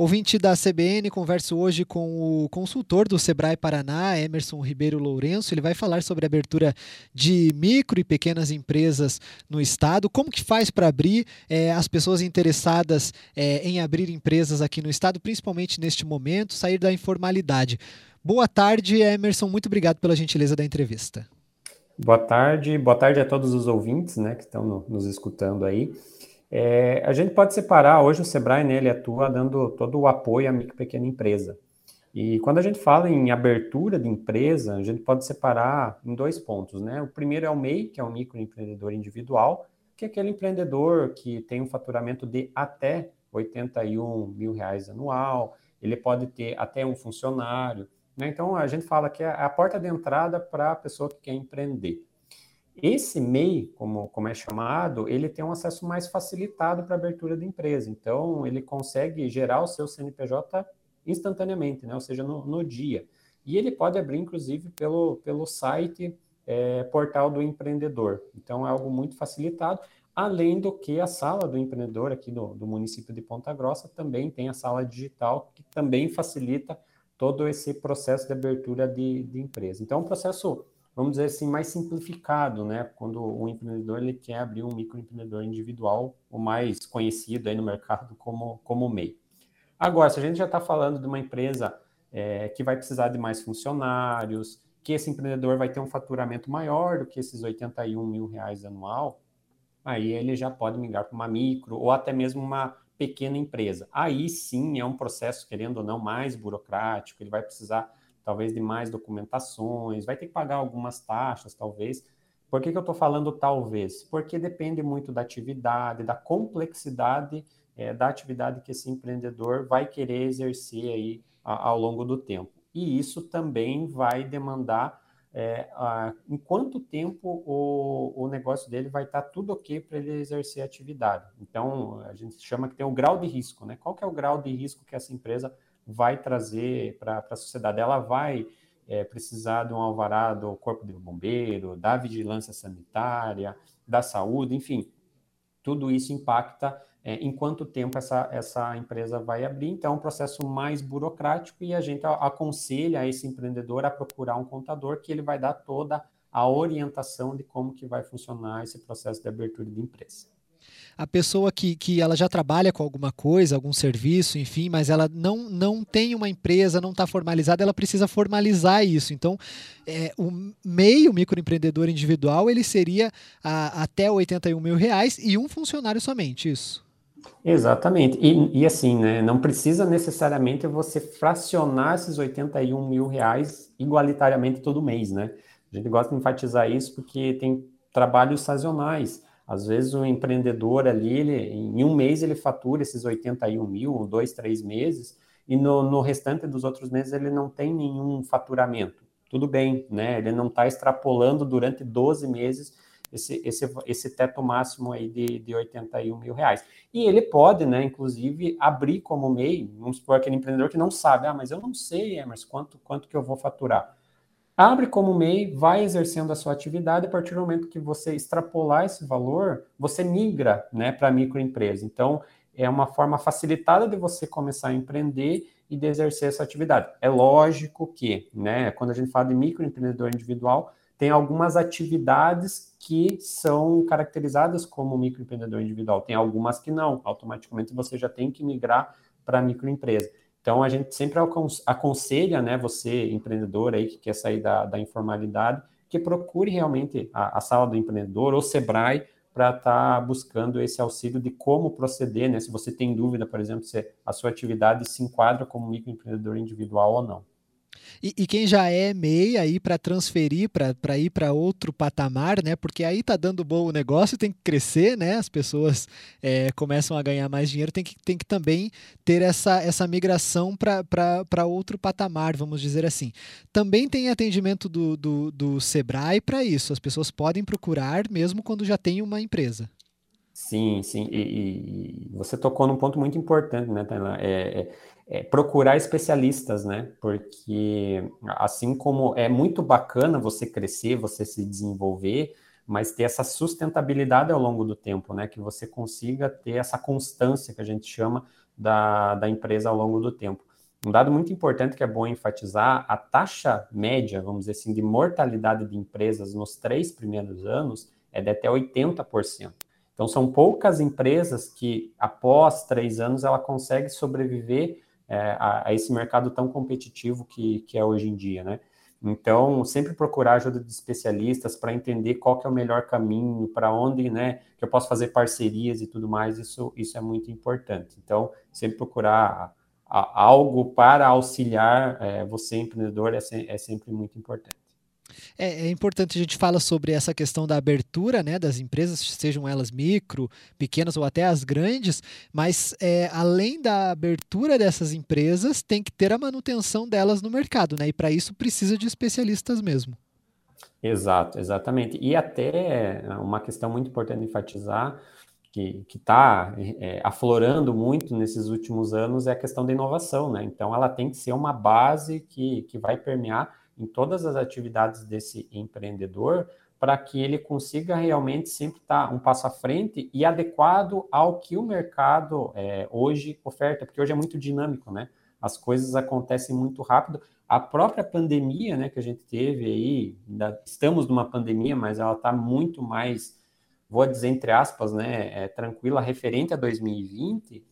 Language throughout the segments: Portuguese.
Ouvinte da CBN, converso hoje com o consultor do Sebrae Paraná, Emerson Ribeiro Lourenço. Ele vai falar sobre a abertura de micro e pequenas empresas no estado. Como que faz para abrir é, as pessoas interessadas é, em abrir empresas aqui no estado, principalmente neste momento, sair da informalidade. Boa tarde, Emerson. Muito obrigado pela gentileza da entrevista. Boa tarde, boa tarde a todos os ouvintes né, que estão no, nos escutando aí. É, a gente pode separar, hoje o Sebrae, né, ele atua dando todo o apoio à micro e pequena empresa. E quando a gente fala em abertura de empresa, a gente pode separar em dois pontos, né? O primeiro é o MEI, que é o microempreendedor individual, que é aquele empreendedor que tem um faturamento de até 81 mil reais anual, ele pode ter até um funcionário, né? Então a gente fala que é a porta de entrada para a pessoa que quer empreender. Esse MEI, como, como é chamado, ele tem um acesso mais facilitado para abertura de empresa. Então, ele consegue gerar o seu CNPJ instantaneamente, né? ou seja, no, no dia. E ele pode abrir, inclusive, pelo, pelo site é, Portal do Empreendedor. Então, é algo muito facilitado. Além do que a sala do empreendedor aqui do, do município de Ponta Grossa também tem a sala digital, que também facilita todo esse processo de abertura de, de empresa. Então, é um processo vamos dizer assim, mais simplificado, né? Quando o empreendedor ele quer abrir um microempreendedor individual, o mais conhecido aí no mercado como, como MEI. Agora, se a gente já está falando de uma empresa é, que vai precisar de mais funcionários, que esse empreendedor vai ter um faturamento maior do que esses 81 mil reais anual, aí ele já pode migrar para uma micro ou até mesmo uma pequena empresa. Aí sim é um processo, querendo ou não, mais burocrático, ele vai precisar talvez de mais documentações, vai ter que pagar algumas taxas, talvez. Por que, que eu estou falando talvez? Porque depende muito da atividade, da complexidade é, da atividade que esse empreendedor vai querer exercer aí a, ao longo do tempo. E isso também vai demandar é, a, em quanto tempo o, o negócio dele vai estar tá tudo ok para ele exercer a atividade. Então, a gente chama que tem o grau de risco, né? Qual que é o grau de risco que essa empresa vai trazer para a sociedade. Ela vai é, precisar de um alvará do Corpo de Bombeiro, da vigilância sanitária, da saúde, enfim, tudo isso impacta é, em quanto tempo essa, essa empresa vai abrir. Então, é um processo mais burocrático e a gente aconselha esse empreendedor a procurar um contador que ele vai dar toda a orientação de como que vai funcionar esse processo de abertura de empresa a pessoa que, que ela já trabalha com alguma coisa, algum serviço, enfim, mas ela não, não tem uma empresa, não está formalizada, ela precisa formalizar isso. Então, é, o meio microempreendedor individual, ele seria a, até 81 mil reais e um funcionário somente, isso. Exatamente. E, e, assim, né, não precisa necessariamente você fracionar esses 81 mil reais igualitariamente todo mês, né? A gente gosta de enfatizar isso porque tem trabalhos sazonais. Às vezes o empreendedor ali, ele, em um mês ele fatura esses 81 mil, dois, três meses, e no, no restante dos outros meses ele não tem nenhum faturamento. Tudo bem, né? Ele não está extrapolando durante 12 meses esse, esse, esse teto máximo aí de, de 81 mil reais. E ele pode, né, inclusive, abrir como MEI, vamos supor aquele empreendedor que não sabe, ah, mas eu não sei, Emerson, quanto, quanto que eu vou faturar abre como MEI, vai exercendo a sua atividade, a partir do momento que você extrapolar esse valor, você migra né, para a microempresa. Então, é uma forma facilitada de você começar a empreender e de exercer essa atividade. É lógico que, né, quando a gente fala de microempreendedor individual, tem algumas atividades que são caracterizadas como microempreendedor individual, tem algumas que não, automaticamente você já tem que migrar para a microempresa. Então, a gente sempre aconselha, né, você, empreendedor aí que quer sair da, da informalidade, que procure realmente a, a sala do empreendedor ou Sebrae para estar tá buscando esse auxílio de como proceder, né? Se você tem dúvida, por exemplo, se a sua atividade se enquadra como microempreendedor individual ou não. E, e quem já é MEI aí para transferir, para ir para outro patamar, né? Porque aí tá dando bom o negócio, tem que crescer, né? As pessoas é, começam a ganhar mais dinheiro, tem que, tem que também ter essa, essa migração para outro patamar, vamos dizer assim. Também tem atendimento do, do, do Sebrae para isso. As pessoas podem procurar mesmo quando já tem uma empresa. Sim, sim. E, e, você tocou num ponto muito importante, né, Tainá? É, é, é, procurar especialistas, né? Porque assim como é muito bacana você crescer, você se desenvolver, mas ter essa sustentabilidade ao longo do tempo, né? Que você consiga ter essa constância que a gente chama da, da empresa ao longo do tempo. Um dado muito importante que é bom enfatizar, a taxa média, vamos dizer assim, de mortalidade de empresas nos três primeiros anos é de até 80%. Então, são poucas empresas que, após três anos, ela consegue sobreviver é, a, a, esse mercado tão competitivo que, que é hoje em dia, né? Então, sempre procurar ajuda de especialistas para entender qual que é o melhor caminho, para onde, né, que eu posso fazer parcerias e tudo mais, isso, isso é muito importante. Então, sempre procurar algo para auxiliar é, você, empreendedor, é, é sempre muito importante. É, é, importante a gente fala sobre essa questão da abertura né, das empresas, sejam elas micro, pequenas ou até as grandes, mas é, além da abertura dessas empresas, tem que ter a manutenção delas no mercado, né? E para isso precisa de especialistas mesmo. Exato, exatamente. E até uma questão muito importante enfatizar, que está é, aflorando muito nesses últimos anos, é a questão da inovação, né? Então ela tem que ser uma base que, que vai permear em todas as atividades desse empreendedor para que ele consiga realmente sempre estar um passo à frente e adequado ao que o mercado é, hoje oferta, porque hoje é muito dinâmico, né? As coisas acontecem muito rápido. A própria pandemia, né, que a gente teve aí, ainda estamos numa pandemia, mas ela está muito mais, vou dizer entre aspas, né, é, tranquila, referente a 2020 Uh,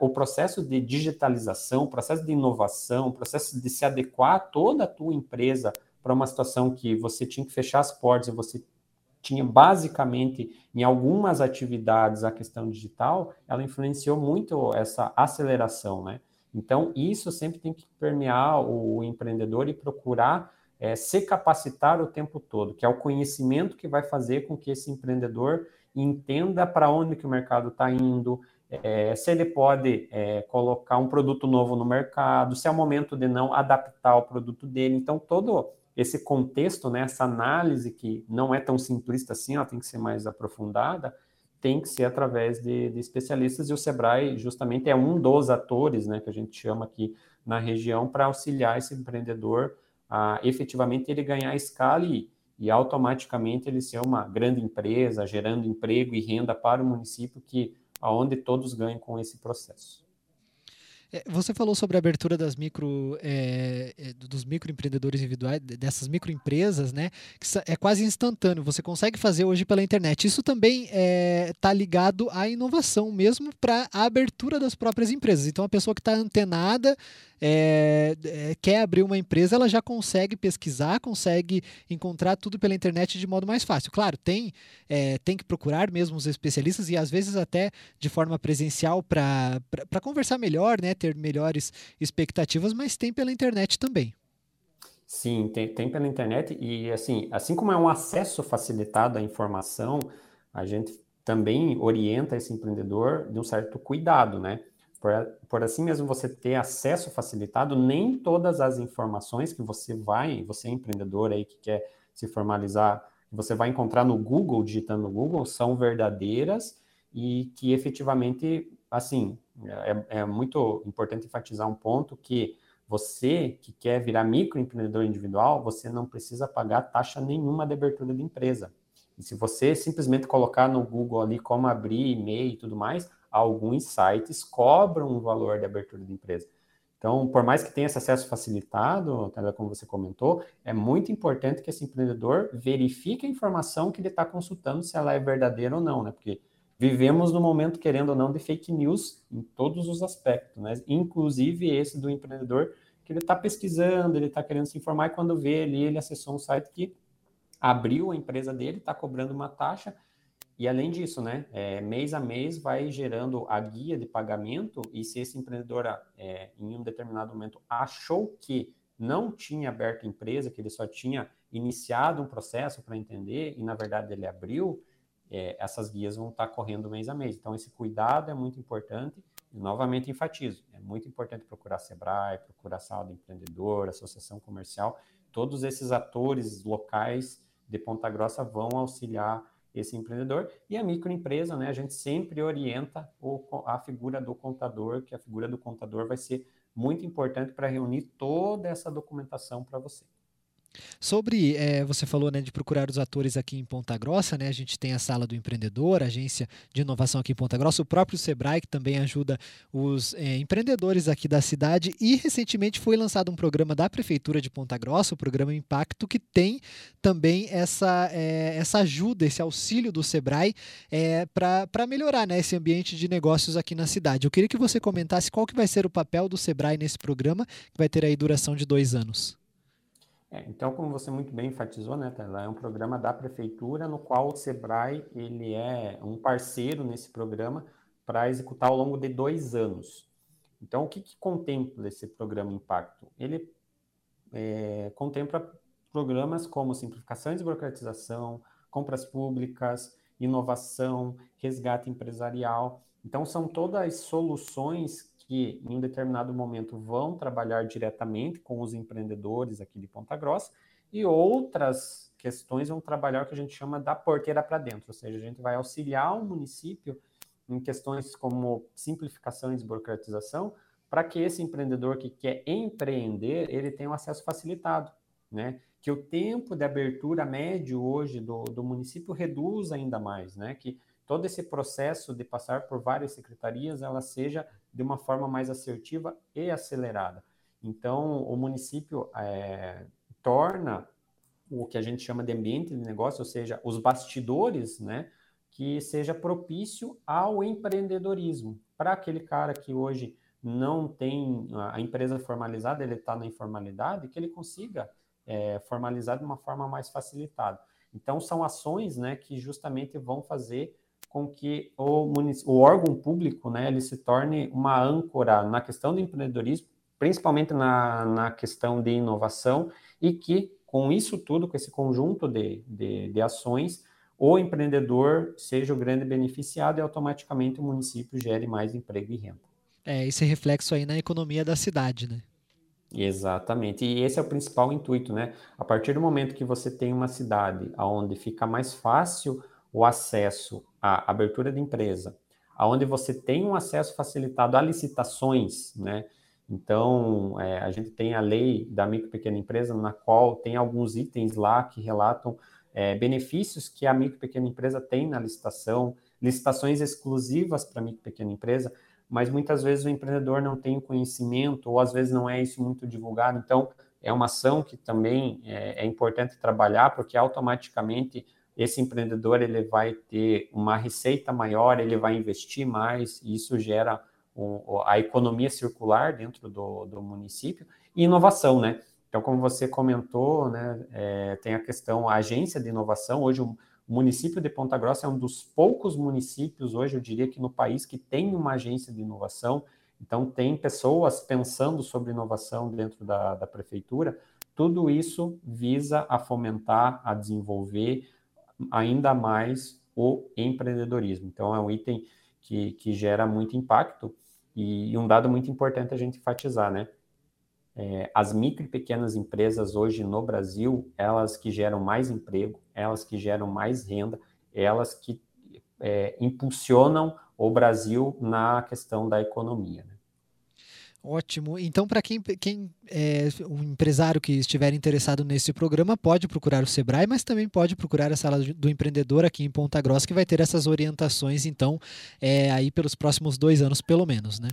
o processo de digitalização, o processo de inovação, o processo de se adequar toda a tua empresa para uma situação que você tinha que fechar as portas e você tinha basicamente em algumas atividades a questão digital, ela influenciou muito essa aceleração, né? Então, isso sempre tem que permear o, o empreendedor e procurar é, se capacitar o tempo todo, que é o conhecimento que vai fazer com que esse empreendedor entenda para onde que o mercado está indo, é, se ele pode é, colocar um produto novo no mercado, se é o momento de não adaptar o produto dele. Então, todo esse contexto, né, essa análise que não é tão simplista assim, ela tem que ser mais aprofundada, tem que ser através de, de especialistas, e o Sebrae justamente é um dos atores né, que a gente chama aqui na região para auxiliar esse empreendedor a efetivamente ele ganhar escala e, e automaticamente ele ser uma grande empresa, gerando emprego e renda para o município que aonde todos ganham com esse processo. É, você falou sobre a abertura das micro, é, é dos microempreendedores individuais, dessas microempresas, né? Que é quase instantâneo. Você consegue fazer hoje pela internet. Isso também está é, tá ligado à inovação, mesmo para a abertura das próprias empresas. Então, a pessoa que está antenada é, é, quer abrir uma empresa, ela já consegue pesquisar, consegue encontrar tudo pela internet de modo mais fácil. Claro, tem, tem que procurar mesmo os especialistas e às vezes até de forma presencial para conversar melhor, né, ter melhores expectativas, mas tem pela internet também. Sim, tem, tem pela internet e assim, assim como é um acesso facilitado à informação, a gente também orienta esse empreendedor de um certo cuidado, né? Por, por assim mesmo você ter acesso facilitado, nem todas as informações que você vai, você é empreendedor aí que quer se formalizar, você vai encontrar no Google, digitando no Google, são verdadeiras e que efetivamente, assim, é, é muito importante enfatizar um ponto que você que quer virar microempreendedor individual, você não precisa pagar taxa nenhuma de abertura de empresa. E se você simplesmente colocar no Google ali como abrir e-mail e tudo mais, alguns sites cobram um valor de abertura de empresa. Então, por mais que tenha esse acesso facilitado, como você comentou, é muito importante que esse empreendedor verifique a informação que ele está consultando, se ela é verdadeira ou não, né? Porque vivemos no momento, querendo ou não, de fake news em todos os aspectos, né? Inclusive esse do empreendedor que ele está pesquisando, ele está querendo se informar e quando vê ali, ele acessou um site que abriu a empresa dele, está cobrando uma taxa e além disso, né, é, mês a mês vai gerando a guia de pagamento e se esse empreendedor é, em um determinado momento achou que não tinha aberto empresa, que ele só tinha iniciado um processo para entender e na verdade ele abriu, é, essas guias vão estar correndo mês a mês. Então esse cuidado é muito importante e novamente enfatizo, é muito importante procurar Sebrae, procurar sala do empreendedor, associação comercial, todos esses atores locais de Ponta Grossa vão auxiliar esse empreendedor. E a microempresa, né, a gente sempre orienta o, a figura do contador, que a figura do contador vai ser muito importante para reunir toda essa documentação para você. Sobre, é, você falou né, de procurar os atores aqui em Ponta Grossa, né? A gente tem a Sala do Empreendedor, a agência de inovação aqui em Ponta Grossa, o próprio Sebrae, que também ajuda os é, empreendedores aqui da cidade. E recentemente foi lançado um programa da Prefeitura de Ponta Grossa, o programa Impacto, que tem também essa, é, essa ajuda, esse auxílio do Sebrae é, para melhorar né, esse ambiente de negócios aqui na cidade. Eu queria que você comentasse qual que vai ser o papel do Sebrae nesse programa, que vai ter aí duração de dois anos. É, então, como você muito bem enfatizou, né, Tela, é um programa da prefeitura no qual o Sebrae ele é um parceiro nesse programa para executar ao longo de dois anos. Então, o que, que contempla esse programa Impacto? Ele é, contempla programas como simplificação e desburocratização, compras públicas, inovação, resgate empresarial. Então, são todas soluções que em um determinado momento vão trabalhar diretamente com os empreendedores aqui de Ponta Grossa e outras questões vão trabalhar o que a gente chama da porteira para dentro, ou seja, a gente vai auxiliar o município em questões como simplificação e desburocratização, para que esse empreendedor que quer empreender, ele tenha um acesso facilitado, né? Que o tempo de abertura médio hoje do, do município reduza ainda mais, né? Que todo esse processo de passar por várias secretarias, ela seja de uma forma mais assertiva e acelerada. Então, o município é, torna o que a gente chama de ambiente de negócio, ou seja, os bastidores, né, que seja propício ao empreendedorismo. Para aquele cara que hoje não tem a empresa formalizada, ele está na informalidade, que ele consiga é, formalizar de uma forma mais facilitada. Então, são ações né, que justamente vão fazer com que o, o órgão público né, ele se torne uma âncora na questão do empreendedorismo, principalmente na, na questão de inovação, e que com isso tudo, com esse conjunto de, de, de ações, o empreendedor seja o grande beneficiado e automaticamente o município gere mais emprego e renda. É, esse reflexo aí na economia da cidade, né? Exatamente. E esse é o principal intuito, né? A partir do momento que você tem uma cidade onde fica mais fácil o acesso à abertura de empresa, aonde você tem um acesso facilitado a licitações, né? Então, é, a gente tem a lei da micro e pequena empresa, na qual tem alguns itens lá que relatam é, benefícios que a micro e pequena empresa tem na licitação, licitações exclusivas para micro e pequena empresa, mas muitas vezes o empreendedor não tem o conhecimento, ou às vezes não é isso muito divulgado. Então, é uma ação que também é, é importante trabalhar, porque automaticamente esse empreendedor ele vai ter uma receita maior, ele vai investir mais, e isso gera a economia circular dentro do, do, município e inovação, né? Então, como você comentou, né, é, tem a questão, a agência de inovação, hoje o município de Ponta Grossa é um dos poucos municípios, hoje eu diria que no país, que tem uma agência de inovação, então tem pessoas pensando sobre inovação dentro da, da prefeitura, tudo isso visa a fomentar, a desenvolver, ainda mais o empreendedorismo. Então, é um item que, que gera muito impacto e, e um dado muito importante a gente enfatizar, né? É, as micro e pequenas empresas hoje no Brasil, elas que geram mais emprego, elas que geram mais renda, elas que é, impulsionam o Brasil na questão da economia. Né? Ótimo. Então, para quem, quem é um empresário que estiver interessado nesse programa, pode procurar o Sebrae, mas também pode procurar a sala do empreendedor aqui em Ponta Grossa, que vai ter essas orientações, então, é, aí pelos próximos dois anos, pelo menos, né?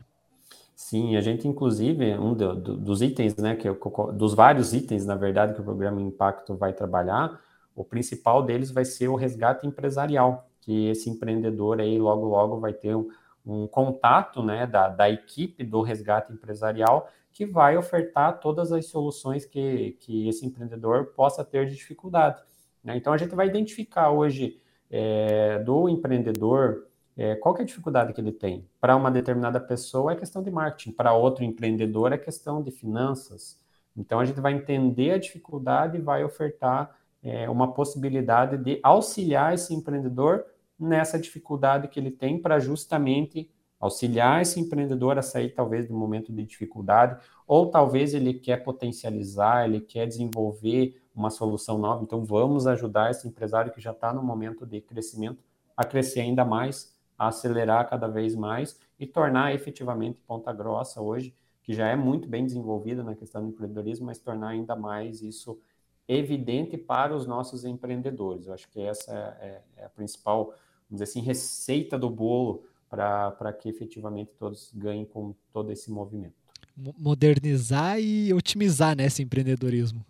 Sim, a gente, inclusive, um do, do, dos itens, né, que dos vários itens, na verdade, que o programa Impacto vai trabalhar, o principal deles vai ser o resgate empresarial, que esse empreendedor aí logo, logo vai ter um um contato né, da, da equipe do resgate empresarial que vai ofertar todas as soluções que, que esse empreendedor possa ter de dificuldade. Né? Então, a gente vai identificar hoje é, do empreendedor é, qual é a dificuldade que ele tem. Para uma determinada pessoa é questão de marketing, para outro empreendedor é questão de finanças. Então, a gente vai entender a dificuldade e vai ofertar é, uma possibilidade de auxiliar esse empreendedor nessa dificuldade que ele tem para justamente auxiliar esse empreendedor a sair talvez do momento de dificuldade, ou talvez ele quer potencializar, ele quer desenvolver uma solução nova. Então vamos ajudar esse empresário que já está no momento de crescimento a crescer ainda mais, a acelerar cada vez mais e tornar efetivamente Ponta Grossa hoje, que já é muito bem desenvolvida na questão do empreendedorismo, mas tornar ainda mais isso evidente para os nossos empreendedores. Eu acho que essa é, é a principal, vamos dizer assim, receita do bolo para que efetivamente todos ganhem com todo esse movimento. Modernizar e otimizar né, esse empreendedorismo.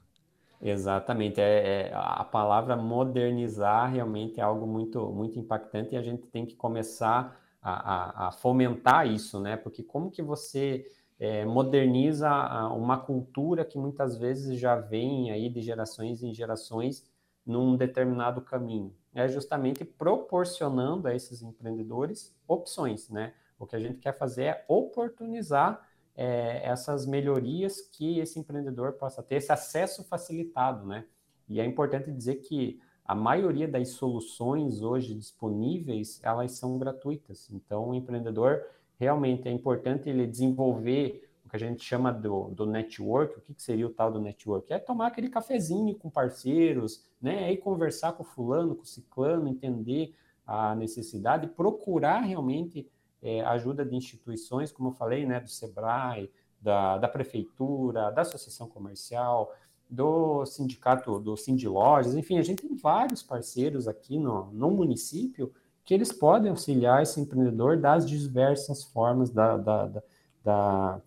Exatamente, é, é, a palavra modernizar realmente é algo muito, muito impactante e a gente tem que começar a, a, a fomentar isso, né? Porque como que você é, moderniza uma cultura que muitas vezes já vem aí de gerações em gerações num determinado caminho. É justamente proporcionando a esses empreendedores opções, né? O que a gente quer fazer é oportunizar é, essas melhorias que esse empreendedor possa ter, esse acesso facilitado, né? E é importante dizer que a maioria das soluções hoje disponíveis, elas são gratuitas. Então, o empreendedor realmente é importante ele desenvolver que a gente chama do, do network. O que, que seria o tal do network? É tomar aquele cafezinho com parceiros, né? Aí conversar com fulano, com ciclano, entender a necessidade, procurar realmente é, ajuda de instituições, como eu falei, né? Do Sebrae, da, da prefeitura, da associação comercial, do sindicato, do Lojas, enfim, a gente tem vários parceiros aqui no, no município que eles podem auxiliar esse empreendedor das diversas formas, da, da, da, da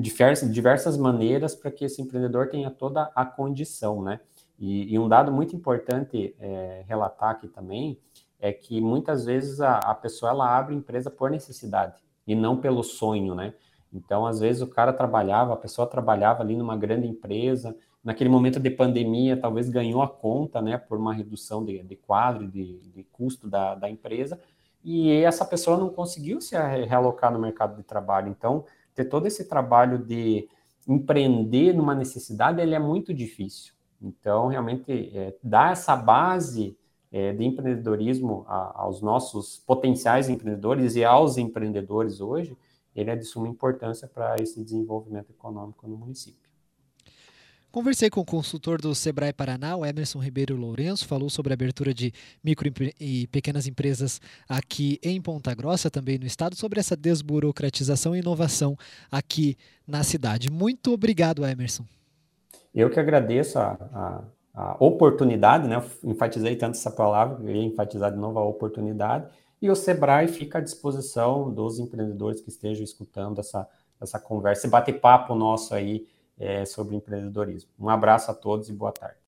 diversas, diversas maneiras para que esse empreendedor tenha toda a condição, né? E, e um dado muito importante é, relatar aqui também é que muitas vezes a, a pessoa ela abre empresa por necessidade e não pelo sonho, né? Então, às vezes o cara trabalhava, a pessoa trabalhava ali numa grande empresa, naquele momento de pandemia, talvez ganhou a conta, né, por uma redução de, de quadro, de, de custo da, da empresa, e essa pessoa não conseguiu se realocar no mercado de trabalho. Então, todo esse trabalho de empreender numa necessidade, ele é muito difícil. Então, realmente, é, dar essa base é, de empreendedorismo a, aos nossos potenciais empreendedores e aos empreendedores hoje, ele é de suma importância para esse desenvolvimento econômico no município. Conversei com o consultor do Sebrae Paraná, o Emerson Ribeiro Lourenço, falou sobre a abertura de micro e pequenas empresas aqui em Ponta Grossa, também no estado, sobre essa desburocratização e inovação aqui na cidade. Muito obrigado, Emerson. Eu que agradeço a, a, a oportunidade, né? Enfatizei tanto essa palavra, queria enfatizar de novo a oportunidade. E o Sebrae fica à disposição dos empreendedores que estejam escutando essa, essa conversa, esse bate-papo nosso aí é, sobre empreendedorismo. Um abraço a todos e boa tarde.